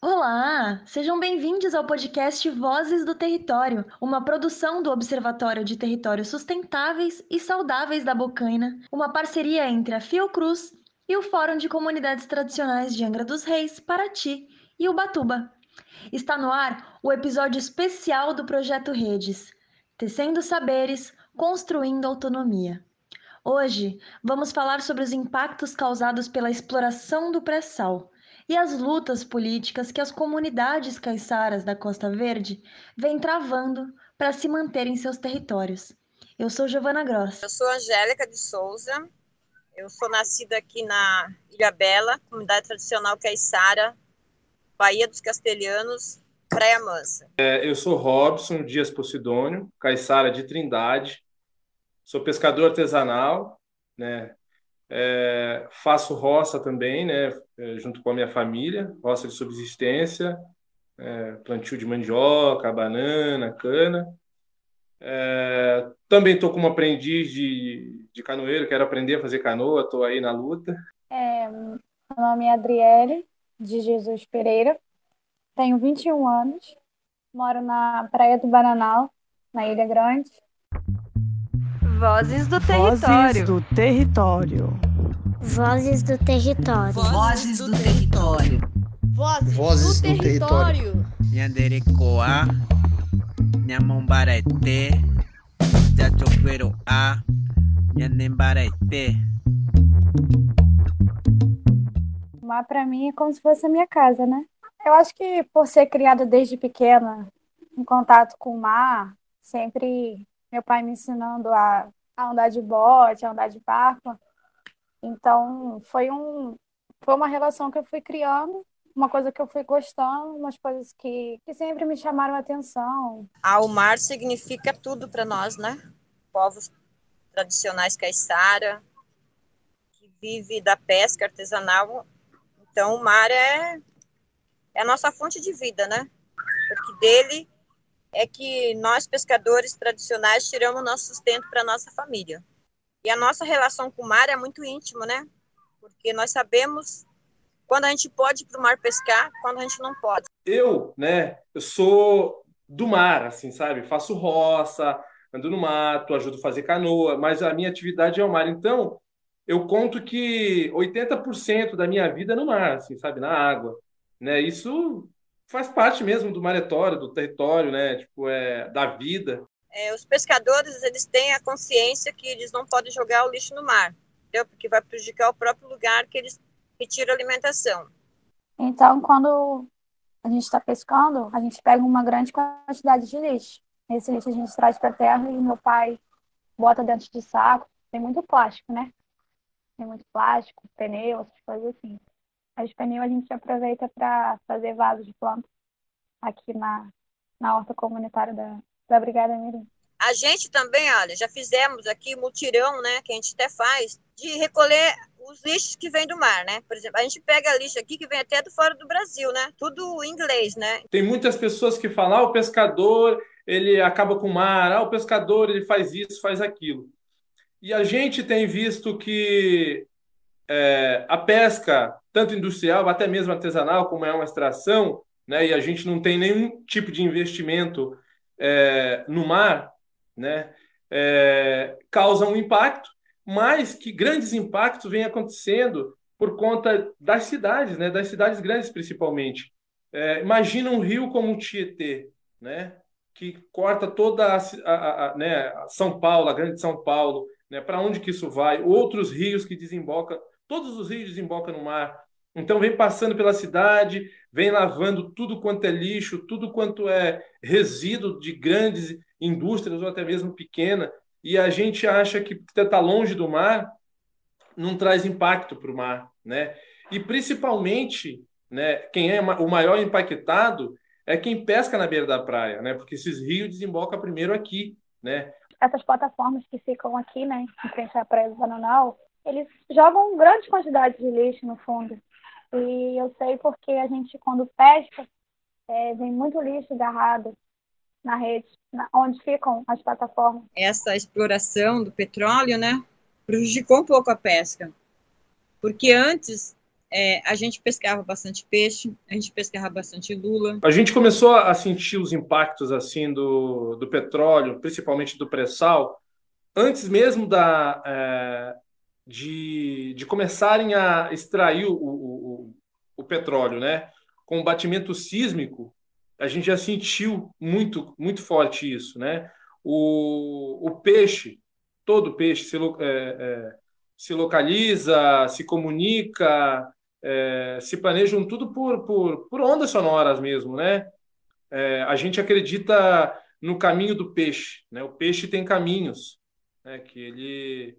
Olá! Sejam bem-vindos ao podcast Vozes do Território, uma produção do Observatório de Territórios Sustentáveis e Saudáveis da Bocaina, uma parceria entre a Fiocruz e o Fórum de Comunidades Tradicionais de Angra dos Reis, Paraty e Ubatuba. Está no ar o episódio especial do Projeto Redes, Tecendo Saberes, Construindo Autonomia. Hoje vamos falar sobre os impactos causados pela exploração do pré-sal e as lutas políticas que as comunidades caiçaras da Costa Verde vêm travando para se manter em seus territórios. Eu sou Giovana Gross. Eu sou Angélica de Souza. Eu sou nascida aqui na Ilha Bela, comunidade tradicional caiçara, Bahia dos Castelhanos, Praia Mansa. É, eu sou Robson Dias Posidônio, caiçara de Trindade. Sou pescador artesanal, né? É, faço roça também, né, é, junto com a minha família, roça de subsistência, é, plantio de mandioca, banana, cana. É, também estou como aprendiz de, de canoeiro, quero aprender a fazer canoa, estou aí na luta. É, meu nome é Adriele de Jesus Pereira, tenho 21 anos, moro na Praia do Bananal, na Ilha Grande, Vozes do Território. Vozes do Território. Vozes do Território. Vozes do Território. Vozes, do, Território. Nhanderecoa, Nhamombarete, Jachoqueroa, Nhanembarete. O mar para mim é como se fosse a minha casa, né? Eu acho que por ser criada desde pequena em contato com o mar, sempre meu pai me ensinando a, a andar de bote, a andar de barco. Então, foi, um, foi uma relação que eu fui criando, uma coisa que eu fui gostando, umas coisas que, que sempre me chamaram a atenção. Ah, o mar significa tudo para nós, né? Povos tradicionais caiçara, que vive da pesca artesanal. Então, o mar é, é a nossa fonte de vida, né? Porque dele é que nós, pescadores tradicionais, tiramos nosso sustento para nossa família. E a nossa relação com o mar é muito íntima, né? Porque nós sabemos quando a gente pode ir para o mar pescar, quando a gente não pode. Eu, né, eu sou do mar, assim, sabe? Faço roça, ando no mato, ajudo a fazer canoa, mas a minha atividade é o mar. Então, eu conto que 80% da minha vida é no mar, assim, sabe? Na água. Né? Isso faz parte mesmo do maretório, do território, né? Tipo, é, da vida. É, os pescadores, eles têm a consciência que eles não podem jogar o lixo no mar, entendeu? Porque vai prejudicar o próprio lugar que eles retiram a alimentação. Então, quando a gente está pescando, a gente pega uma grande quantidade de lixo. Esse lixo a gente traz para a terra e meu pai bota dentro de saco. Tem muito plástico, né? Tem muito plástico, pneu, essas coisas assim. As pneus a gente aproveita para fazer vasos de planta aqui na, na horta comunitária da, da Brigada Mirim. A gente também, olha, já fizemos aqui mutirão, né, que a gente até faz, de recolher os lixos que vêm do mar, né? Por exemplo, a gente pega lixo aqui que vem até do fora do Brasil, né? Tudo em inglês, né? Tem muitas pessoas que falam, ah, o pescador, ele acaba com o mar, ah, o pescador, ele faz isso, faz aquilo. E a gente tem visto que é, a pesca, tanto industrial, até mesmo artesanal, como é uma extração, né, e a gente não tem nenhum tipo de investimento é, no mar, né, é, causa um impacto, mas que grandes impactos vêm acontecendo por conta das cidades, né, das cidades grandes principalmente. É, imagina um rio como o Tietê, né, que corta toda a, a, a né, São Paulo, a grande São Paulo, né, para onde que isso vai? Outros rios que desembocam Todos os rios desembocam no mar. Então vem passando pela cidade, vem lavando tudo quanto é lixo, tudo quanto é resíduo de grandes indústrias ou até mesmo pequena, e a gente acha que estar longe do mar não traz impacto para o mar, né? E principalmente, né, quem é o maior impactado é quem pesca na beira da praia, né? Porque esses rios desembocam primeiro aqui, né? Essas plataformas que ficam aqui, né, em frente à praia do Bananal, eles jogam grandes quantidades de lixo no fundo. E eu sei porque a gente, quando pesca, é, vem muito lixo agarrado na rede, na, onde ficam as plataformas. Essa exploração do petróleo, né, prejudicou um pouco a pesca. Porque antes é, a gente pescava bastante peixe, a gente pescava bastante lula. A gente começou a sentir os impactos assim do, do petróleo, principalmente do pré-sal, antes mesmo da, é, de, de começarem a extrair o, o, o, petróleo, né? Com o batimento sísmico, a gente já sentiu muito, muito forte isso, né? O, o peixe, todo peixe se, é, é, se localiza, se comunica, é, se planejam tudo por, por, por ondas sonoras mesmo, né? É, a gente acredita no caminho do peixe, né? O peixe tem caminhos, né? Que ele,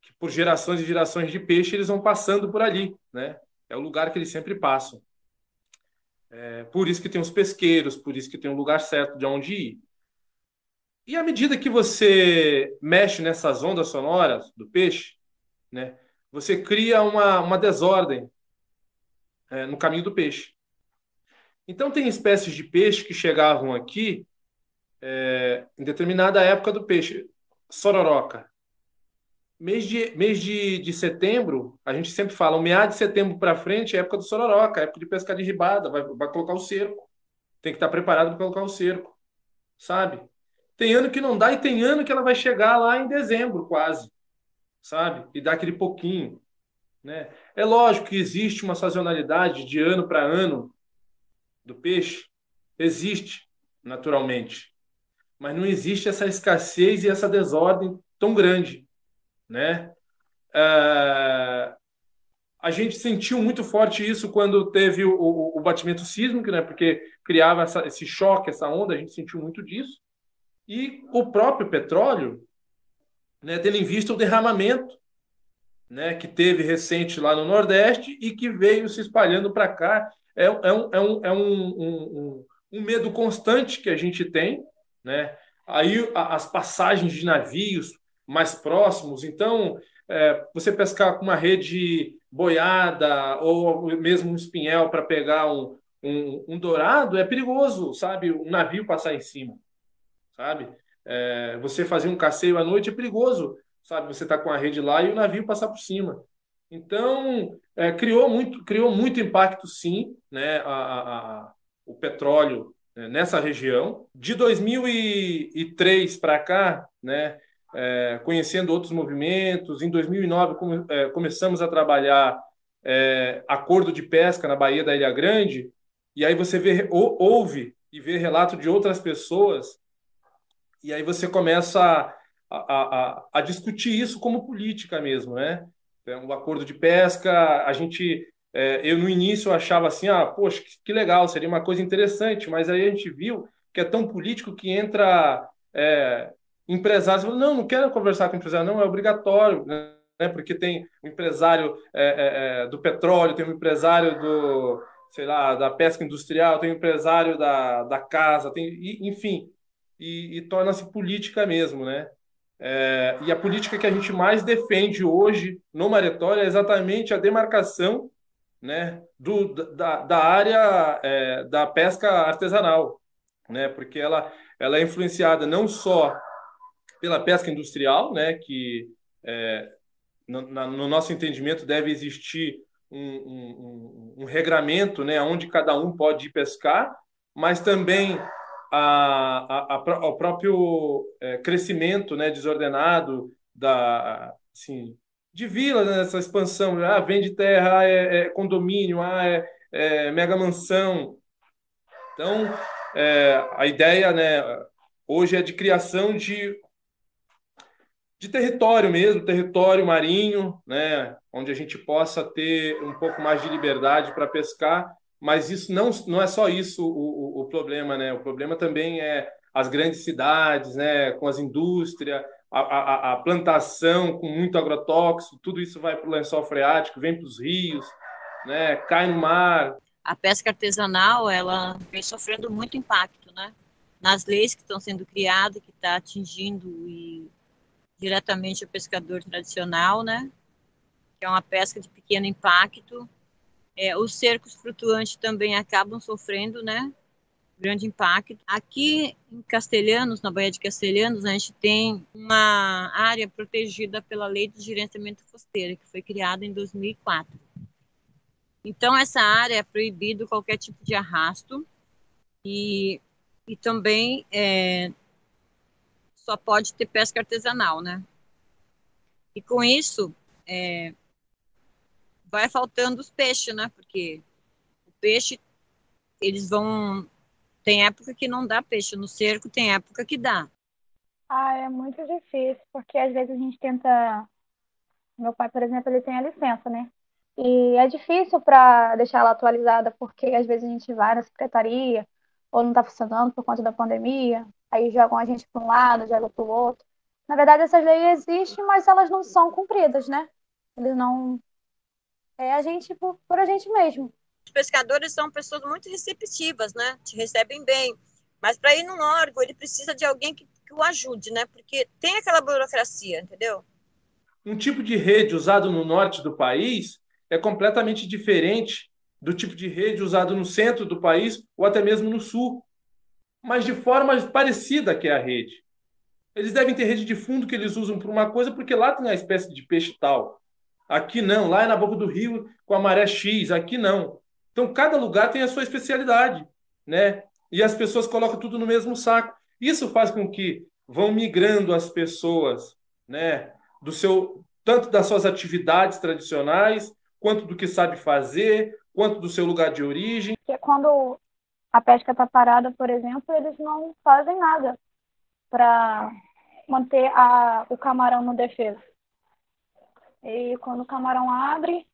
que por gerações e gerações de peixe eles vão passando por ali, né? É o lugar que eles sempre passam. É, por isso que tem os pesqueiros, por isso que tem um lugar certo de onde ir. E à medida que você mexe nessas ondas sonoras do peixe, né? Você cria uma, uma desordem é, no caminho do peixe. Então, tem espécies de peixe que chegavam aqui é, em determinada época do peixe. Sororoca. Mês de, mês de, de setembro, a gente sempre fala, o meado de setembro para frente é época do sororoca, época de pescar de ribada, vai, vai colocar o cerco. Tem que estar preparado para colocar o cerco, sabe? Tem ano que não dá e tem ano que ela vai chegar lá em dezembro, quase, sabe? E dá aquele pouquinho. Né? É lógico que existe uma sazonalidade de ano para ano do peixe, existe, naturalmente. Mas não existe essa escassez e essa desordem tão grande. Né? É... A gente sentiu muito forte isso quando teve o, o, o batimento sísmico, né? porque criava essa, esse choque, essa onda, a gente sentiu muito disso. E o próprio petróleo, né, tendo em vista o derramamento né, que teve recente lá no Nordeste e que veio se espalhando para cá. É, é, um, é, um, é um, um, um, medo constante que a gente tem, né? Aí as passagens de navios mais próximos, então é, você pescar com uma rede boiada ou mesmo um espinhel para pegar um, um, um, dourado é perigoso, sabe? Um navio passar em cima, sabe? É, você fazer um passeio à noite é perigoso sabe? Você está com a rede lá e o navio passar por cima. Então, é, criou, muito, criou muito impacto, sim, né, a, a, a o petróleo né, nessa região. De 2003 para cá, né, é, conhecendo outros movimentos, em 2009 come, é, começamos a trabalhar é, acordo de pesca na Baía da Ilha Grande, e aí você vê, ou, ouve e vê relato de outras pessoas, e aí você começa a a, a, a discutir isso como política mesmo, né? É um acordo de pesca, a gente é, eu no início achava assim, ah, poxa, que, que, legal, seria uma coisa interessante, mas aí a gente viu que é tão político que entra é, empresários, não, não quero conversar com empresário, não, é obrigatório, né? Porque tem um empresário é, é, é, do petróleo, tem um empresário do, sei lá, da pesca industrial, tem um empresário da, da casa, tem, enfim, e, e torna-se política mesmo, né? É, e a política que a gente mais defende hoje no Maretório é exatamente a demarcação né, do, da, da área é, da pesca artesanal, né, porque ela, ela é influenciada não só pela pesca industrial, né, que é, no, no, nosso entendimento deve existir um, um, um, um regramento né, onde cada um pode ir pescar, mas também a, a, a, próprio é, crescimento né, desordenado da, assim, de vila, né, essa expansão. Ah, vende terra, ah, é, é, condomínio, ah, é, é mega mansão. Então, é, a ideia né, hoje é de criação de, de território mesmo, território marinho, né, onde a gente possa ter um pouco mais de liberdade para pescar mas isso não, não é só isso o, o, o, problema, né? O problema também é as grandes cidades, né? Com as indústrias, a, a, a plantação com muito agrotóxico, tudo isso vai para o lençol freático, vem para os rios, né? Cai no mar. A pesca artesanal, ela vem sofrendo muito impacto, né? Nas leis que estão sendo criadas, que está atingindo e diretamente o pescador tradicional, né? Que é uma pesca de pequeno impacto, é, os cercos flutuantes também acabam sofrendo, né? Grande impacto. Aqui em Castelhanos, na Baía de Castelhanos, a gente tem uma área protegida pela Lei de Gerenciamento Costeiro, que foi criada em 2004. Então, essa área é proibido qualquer tipo de arrasto e, e também é, só pode ter pesca artesanal, né? E com isso, é, vai faltando os peixes, né? Porque o peixe, eles vão. Tem época que não dá peixe no cerco, tem época que dá. Ah, é muito difícil, porque às vezes a gente tenta. Meu pai, por exemplo, ele tem a licença, né? E é difícil para deixar ela atualizada, porque às vezes a gente vai na secretaria, ou não está funcionando por conta da pandemia, aí jogam a gente para um lado, jogam para o outro. Na verdade, essas leis existem, mas elas não são cumpridas, né? Eles não. É a gente por, por a gente mesmo. Os pescadores são pessoas muito receptivas, né? Te recebem bem. Mas para ir num órgão, ele precisa de alguém que, que o ajude, né? Porque tem aquela burocracia, entendeu? Um tipo de rede usado no norte do país é completamente diferente do tipo de rede usado no centro do país ou até mesmo no sul, mas de forma parecida que é a rede. Eles devem ter rede de fundo que eles usam para uma coisa, porque lá tem a espécie de peixe tal. Aqui não, lá é na boca do rio com a maré X, aqui não. Então cada lugar tem a sua especialidade, né? E as pessoas colocam tudo no mesmo saco. Isso faz com que vão migrando as pessoas, né, do seu tanto das suas atividades tradicionais, quanto do que sabe fazer, quanto do seu lugar de origem. Que quando a pesca está parada, por exemplo, eles não fazem nada para manter a, o camarão no defesa. E quando o camarão abre,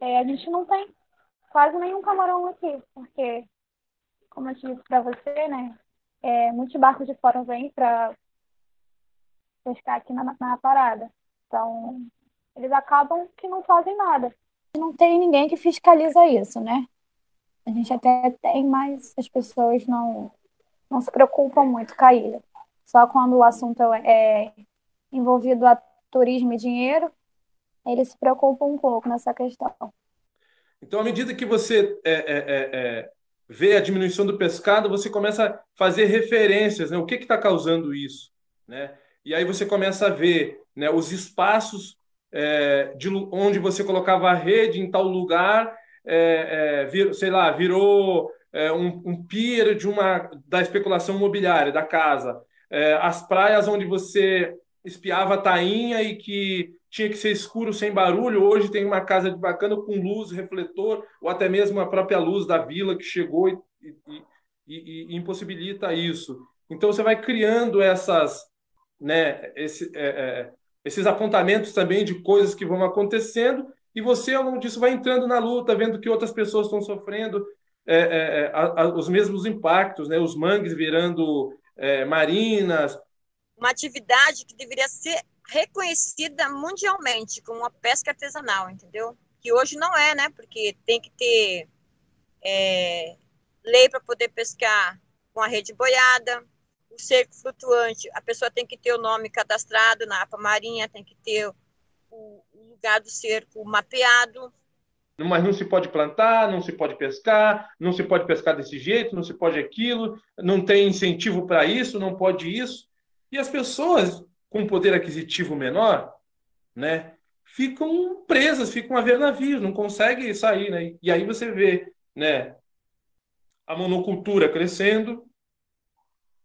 é, a gente não tem quase nenhum camarão aqui, porque, como eu disse para você, né, é, muitos barcos de fora vêm para pescar aqui na, na parada. Então, eles acabam que não fazem nada. Não tem ninguém que fiscaliza isso, né? A gente até tem, mas as pessoas não, não se preocupam muito com a ilha. Só quando o assunto é envolvido a turismo e dinheiro, eles se preocupam um pouco nessa questão. Então, à medida que você é, é, é, é vê a diminuição do pescado, você começa a fazer referências, né? O que está causando isso, né? E aí você começa a ver né, os espaços é, de onde você colocava a rede em tal lugar, é, vir, sei lá, virou um, um pier de uma da especulação imobiliária da casa é, as praias onde você espiava a tainha e que tinha que ser escuro sem barulho, hoje tem uma casa de bacana com luz, refletor, ou até mesmo a própria luz da vila que chegou e, e, e, e impossibilita isso. Então você vai criando essas, né, esse, é, é, esses apontamentos também de coisas que vão acontecendo e você, ao longo disso, vai entrando na luta, vendo que outras pessoas estão sofrendo é, é, é a, a, os mesmos impactos, né, os mangues virando é, marinas. Uma atividade que deveria ser reconhecida mundialmente como uma pesca artesanal, entendeu? Que hoje não é, né? Porque tem que ter é, lei para poder pescar com a rede boiada, o cerco flutuante, a pessoa tem que ter o nome cadastrado na APA Marinha, tem que ter o, o lugar do cerco mapeado, mas não se pode plantar, não se pode pescar, não se pode pescar desse jeito, não se pode aquilo, não tem incentivo para isso, não pode isso. E as pessoas com poder aquisitivo menor, né, ficam presas, ficam a ver navios, não conseguem sair, né? E aí você vê, né, a monocultura crescendo,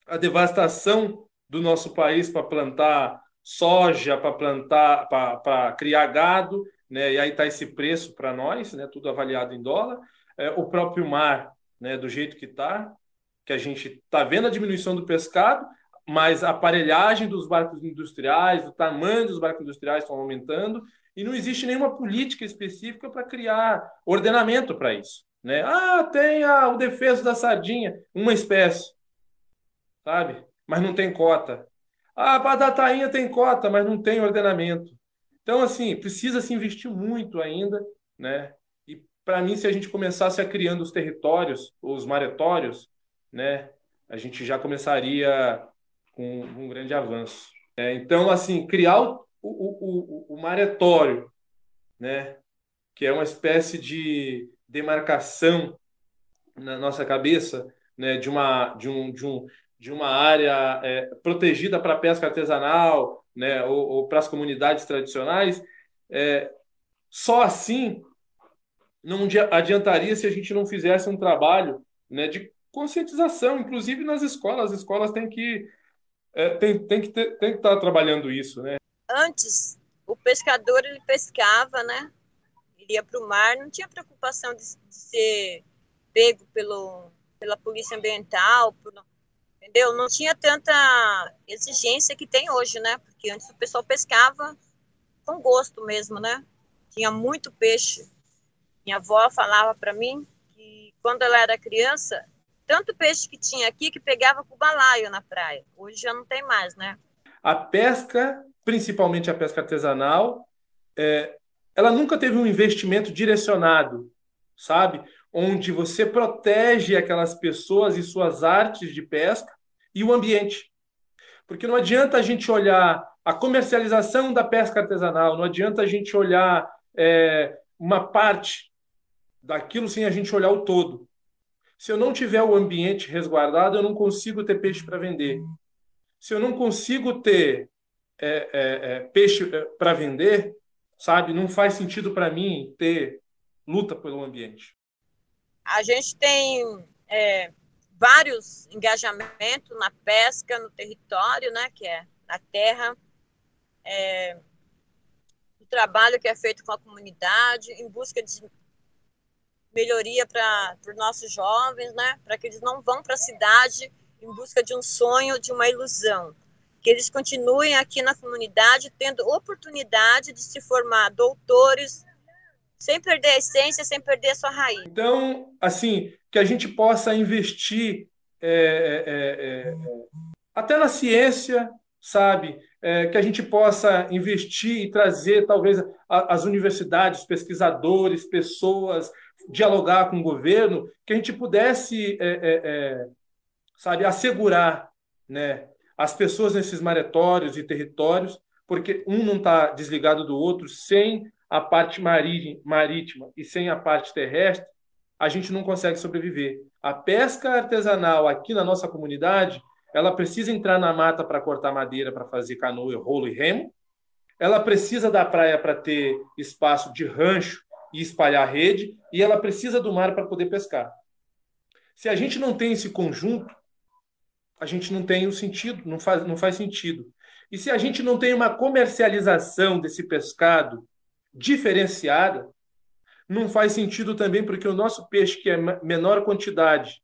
a devastação do nosso país para plantar soja, para plantar, para criar gado, né? E aí está esse preço para nós, né? Tudo avaliado em dólar. É, o próprio mar, né? Do jeito que está, que a gente está vendo a diminuição do pescado, mas a aparelhagem dos barcos industriais, o tamanho dos barcos industriais estão aumentando e não existe nenhuma política específica para criar ordenamento para isso. Né? Ah, tem a, o defeso da sardinha, uma espécie, sabe? Mas não tem cota. Ah, a da tainha tem cota, mas não tem ordenamento. Então, assim, precisa se investir muito ainda, né? E para mim, se a gente começasse a criando os territórios, os maretórios, né, a gente já começaria com um grande avanço. É, então, assim, criar o, o, o, o maretório, né, que é uma espécie de demarcação na nossa cabeça, né, de uma de um, de um de uma área é, protegida para pesca artesanal, né, ou, ou para as comunidades tradicionais, é, só assim não adiantaria se a gente não fizesse um trabalho né, de conscientização, inclusive nas escolas. As escolas têm que, é, tem, que, ter, tem que estar trabalhando isso. Né? Antes, o pescador ele pescava, né? Ele ia para o mar, não tinha preocupação de, de, ser pego pelo, pela polícia ambiental, por, entendeu? Não tinha tanta exigência que tem hoje, né? Porque antes o pessoal pescava com gosto mesmo, né? Tinha muito peixe. Minha avó falava para mim que quando ela era criança, tanto peixe que tinha aqui que pegava com balaio na praia. Hoje já não tem mais, né? A pesca, principalmente a pesca artesanal, é, ela nunca teve um investimento direcionado, sabe? Onde você protege aquelas pessoas e suas artes de pesca e o ambiente. Porque não adianta a gente olhar a comercialização da pesca artesanal, não adianta a gente olhar é, uma parte daquilo sem a gente olhar o todo. Se eu não tiver o ambiente resguardado, eu não consigo ter peixe para vender. Se eu não consigo ter é, é, é peixe é, para vender, sabe, não faz sentido para mim ter luta pelo ambiente. A gente tem é, vários engajamentos na pesca, no território, né, que é na terra, é, o trabalho que é feito com a comunidade, em busca de melhoria para os nossos jovens, né, para que eles não vão para a cidade em busca de um sonho, de uma ilusão, que eles continuem aqui na comunidade tendo oportunidade de se formar doutores, sem perder a essência, sem perder a sua raiz. Então, assim, que a gente possa investir é, é, é, até na ciência, sabe? É, que a gente possa investir e trazer, talvez, a, as universidades, pesquisadores, pessoas, dialogar com o governo, que a gente pudesse, é, é, sabe, assegurar né, as pessoas nesses maretórios e territórios, porque um não está desligado do outro, sem a parte marítima e sem a parte terrestre, a gente não consegue sobreviver. A pesca artesanal aqui na nossa comunidade, ela precisa entrar na mata para cortar madeira, para fazer canoa, rolo e remo. Ela precisa da praia para ter espaço de rancho e espalhar rede, e ela precisa do mar para poder pescar. Se a gente não tem esse conjunto, a gente não tem o sentido, não faz, não faz sentido. E se a gente não tem uma comercialização desse pescado diferenciada, não faz sentido também porque o nosso peixe, que é menor quantidade,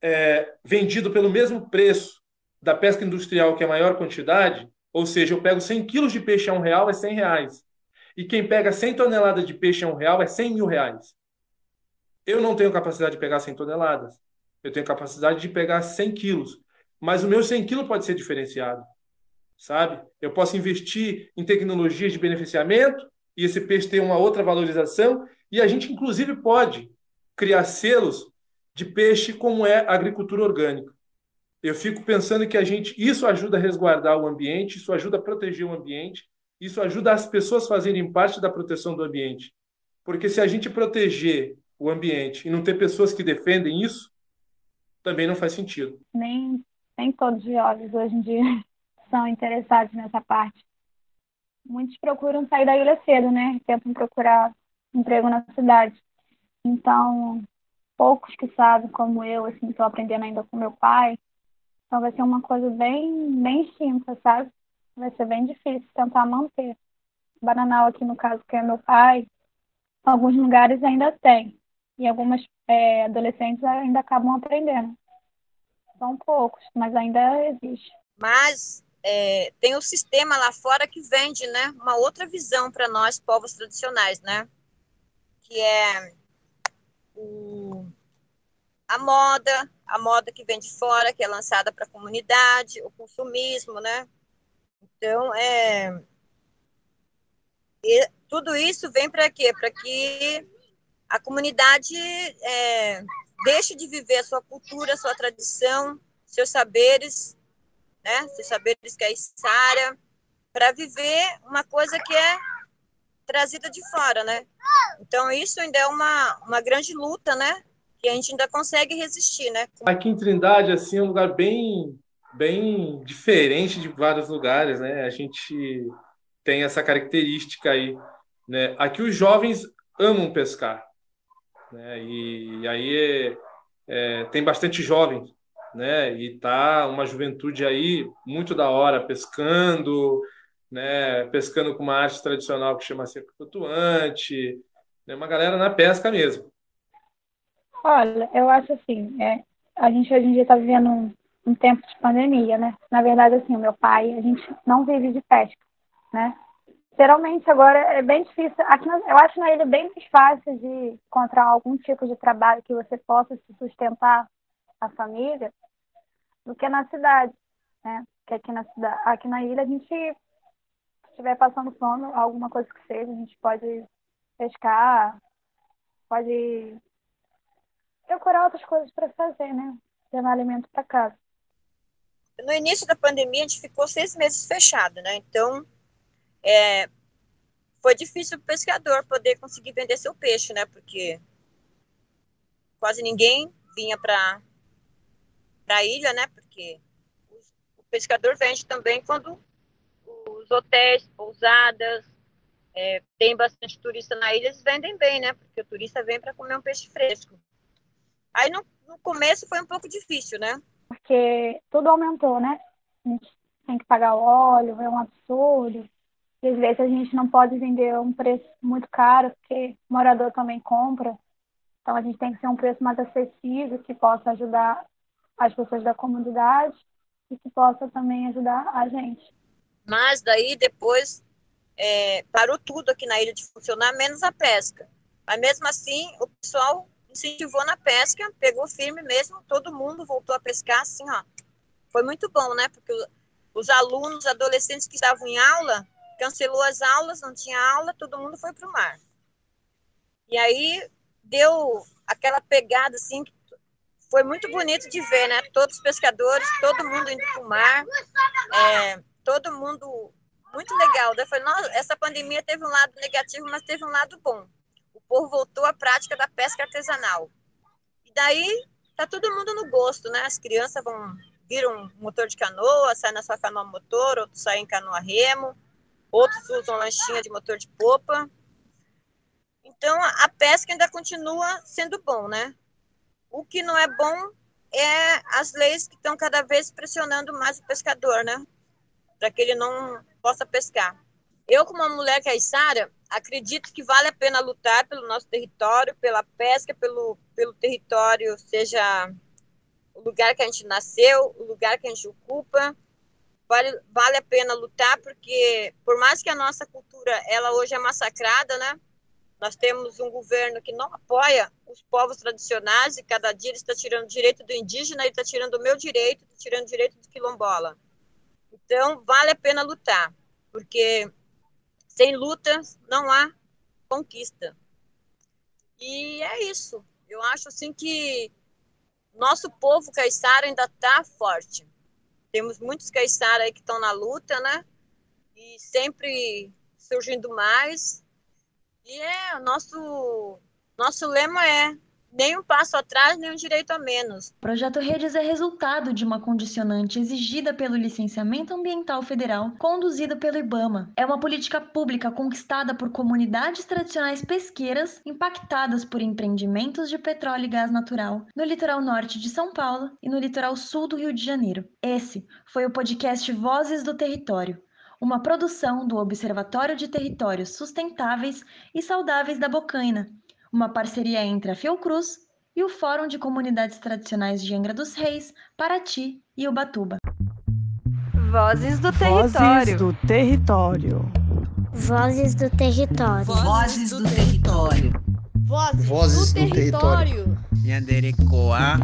é vendido pelo mesmo preço da pesca industrial, que é maior quantidade, ou seja, eu pego 100 quilos de peixe a um real, é 100 reais. E quem pega 100 toneladas de peixe a um real é 100 mil reais. Eu não tenho capacidade de pegar 100 toneladas. Eu tenho capacidade de pegar 100 quilos. Mas o meu 100 quilos pode ser diferenciado. Sabe? Eu posso investir em tecnologias de beneficiamento, e esse peixe tem uma outra valorização, e a gente, inclusive, pode criar selos de peixe como é a agricultura orgânica. Eu fico pensando que a gente isso ajuda a resguardar o ambiente, isso ajuda a proteger o ambiente, isso ajuda as pessoas a fazerem parte da proteção do ambiente. Porque se a gente proteger o ambiente e não ter pessoas que defendem isso, também não faz sentido. Nem, nem todos os jovens hoje em dia são interessados nessa parte muitos procuram sair da ilha cedo, né? Tentam procurar emprego na cidade. Então, poucos que sabem, como eu, assim, estou aprendendo ainda com meu pai. Então, vai ser uma coisa bem, bem simples, sabe? Vai ser bem difícil tentar manter. Bananal aqui, no caso, que é meu pai, alguns lugares ainda tem. E algumas é, adolescentes ainda acabam aprendendo. São poucos, mas ainda existe. Mas é, tem o sistema lá fora que vende, né, uma outra visão para nós, povos tradicionais, né, que é o, a moda, a moda que vem de fora, que é lançada para a comunidade, o consumismo, né, então, é, e tudo isso vem para quê? Para que a comunidade é, deixe de viver a sua cultura, a sua tradição, seus saberes né? Seus saberes que é Sara, para viver uma coisa que é trazida de fora, né? Então isso ainda é uma, uma grande luta, né? Que a gente ainda consegue resistir, né? Aqui em Trindade, assim, é um lugar bem, bem diferente de vários lugares, né? A gente tem essa característica aí, né? Aqui os jovens amam pescar. Né? E, e aí é, é, tem bastante jovem, né? E tá uma juventude aí muito da hora pescando, né? Pescando com uma arte tradicional que chama seco flutuante, né? Uma galera na pesca mesmo. Olha, eu acho assim, é, a gente hoje em dia está vivendo um, um, tempo de pandemia, né? Na verdade, assim, o meu pai, a gente não vive de pesca, né? Geralmente agora é bem difícil. Aqui na, eu acho na ilha bem mais fácil de encontrar algum tipo de trabalho que você possa se sustentar a família do que na cidade, né? Que aqui na cidade, aqui na ilha a gente se estiver passando fome, alguma coisa que seja, a gente pode pescar, pode procurar outras coisas para fazer, né? Levar alimento para casa. No início da pandemia, a gente ficou seis meses fechado, né? Então, é, foi difícil o pescador poder conseguir vender seu peixe, né? Porque quase ninguém vinha para a ilha, né? Porque o pescador vende também quando os hotéis, pousadas, é, tem bastante turista na ilha, eles vendem bem, né? Porque o turista vem para comer um peixe fresco. Aí no, no começo foi um pouco difícil, né? Porque tudo aumentou, né? A gente tem que pagar óleo, é um absurdo. E às vezes a gente não pode vender um preço muito caro, porque o morador também compra. Então a gente tem que ser um preço mais acessível, que possa ajudar as pessoas da comunidade e que possa também ajudar a gente. Mas daí depois é, parou tudo aqui na ilha de funcionar, menos a pesca. Mas mesmo assim, o pessoal incentivou na pesca, pegou firme mesmo, todo mundo voltou a pescar, assim, ó. Foi muito bom, né? Porque os alunos, adolescentes que estavam em aula, cancelou as aulas, não tinha aula, todo mundo foi para o mar. E aí deu aquela pegada, assim, foi muito bonito de ver, né? Todos os pescadores, todo mundo indo para o mar, é, todo mundo muito legal. Daí foi, nossa, essa pandemia teve um lado negativo, mas teve um lado bom povo voltou à prática da pesca artesanal. E daí tá todo mundo no gosto, né? As crianças vão viram um motor de canoa, saem na sua canoa motor, outros saem em canoa remo, outros usam lanchinha de motor de popa. Então a pesca ainda continua sendo bom, né? O que não é bom é as leis que estão cada vez pressionando mais o pescador, né? Para que ele não possa pescar. Eu, como uma mulher caiçara, acredito que vale a pena lutar pelo nosso território, pela pesca, pelo, pelo território, seja o lugar que a gente nasceu, o lugar que a gente ocupa. Vale, vale a pena lutar, porque por mais que a nossa cultura ela hoje é massacrada, né? Nós temos um governo que não apoia os povos tradicionais e cada dia ele está tirando o direito do indígena, ele está tirando o meu direito, tirando o direito do quilombola. Então, vale a pena lutar, porque sem lutas não há conquista. E é isso. Eu acho assim que nosso povo caiçara ainda está forte. Temos muitos caiçara aí que estão na luta, né? E sempre surgindo mais. E é, o nosso, nosso lema é nem um passo atrás, nem um direito a menos. O projeto Redes é resultado de uma condicionante exigida pelo Licenciamento Ambiental Federal, conduzido pelo IBAMA. É uma política pública conquistada por comunidades tradicionais pesqueiras impactadas por empreendimentos de petróleo e gás natural no litoral norte de São Paulo e no litoral sul do Rio de Janeiro. Esse foi o podcast Vozes do Território uma produção do Observatório de Territórios Sustentáveis e Saudáveis da Bocaina, uma parceria entre a Fiocruz e o Fórum de Comunidades Tradicionais de Angra dos Reis, Paraty e Ubatuba. Vozes do Território. Vozes do Território. Vozes do Território. Vozes do Território. Vozes, do, Território. Nhanderecoa,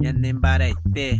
やんいって。